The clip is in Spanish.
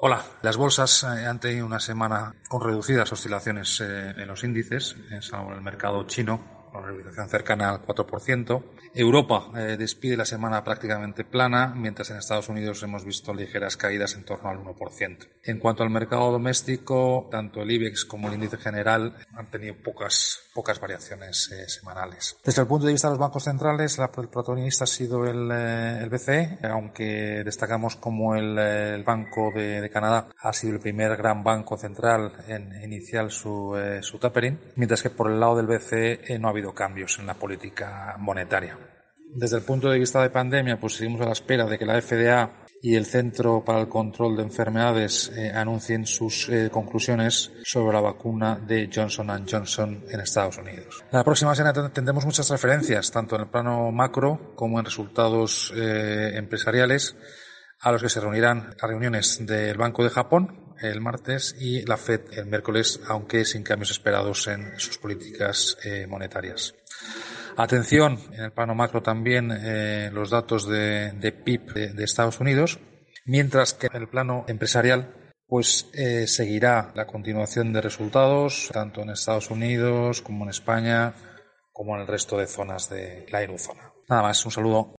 Hola, las bolsas eh, han tenido una semana con reducidas oscilaciones eh, en los índices, salvo en el mercado chino, con realización cercana al 4%. Europa eh, despide la semana prácticamente plana, mientras en Estados Unidos hemos visto ligeras caídas en torno al 1%. En cuanto al mercado doméstico, tanto el IBEX como el índice general han tenido pocas, pocas variaciones eh, semanales. Desde el punto de vista de los bancos centrales, el protagonista ha sido el, eh, el BCE, aunque destacamos como el, el Banco de, de, Canadá ha sido el primer gran banco central en iniciar su, su tapering, mientras que por el lado del BCE no ha habido cambios en la política monetaria. Desde el punto de vista de pandemia, pues seguimos a la espera de que la FDA y el Centro para el Control de Enfermedades eh, anuncien sus eh, conclusiones sobre la vacuna de Johnson Johnson en Estados Unidos. La próxima semana tendremos muchas referencias, tanto en el plano macro como en resultados eh, empresariales, a los que se reunirán las reuniones del Banco de Japón el martes y la Fed el miércoles, aunque sin cambios esperados en sus políticas monetarias. Atención, en el plano macro también eh, los datos de, PIB de, Estados Unidos, mientras que en el plano empresarial pues eh, seguirá la continuación de resultados tanto en Estados Unidos como en España como en el resto de zonas de la eurozona. Nada más, un saludo.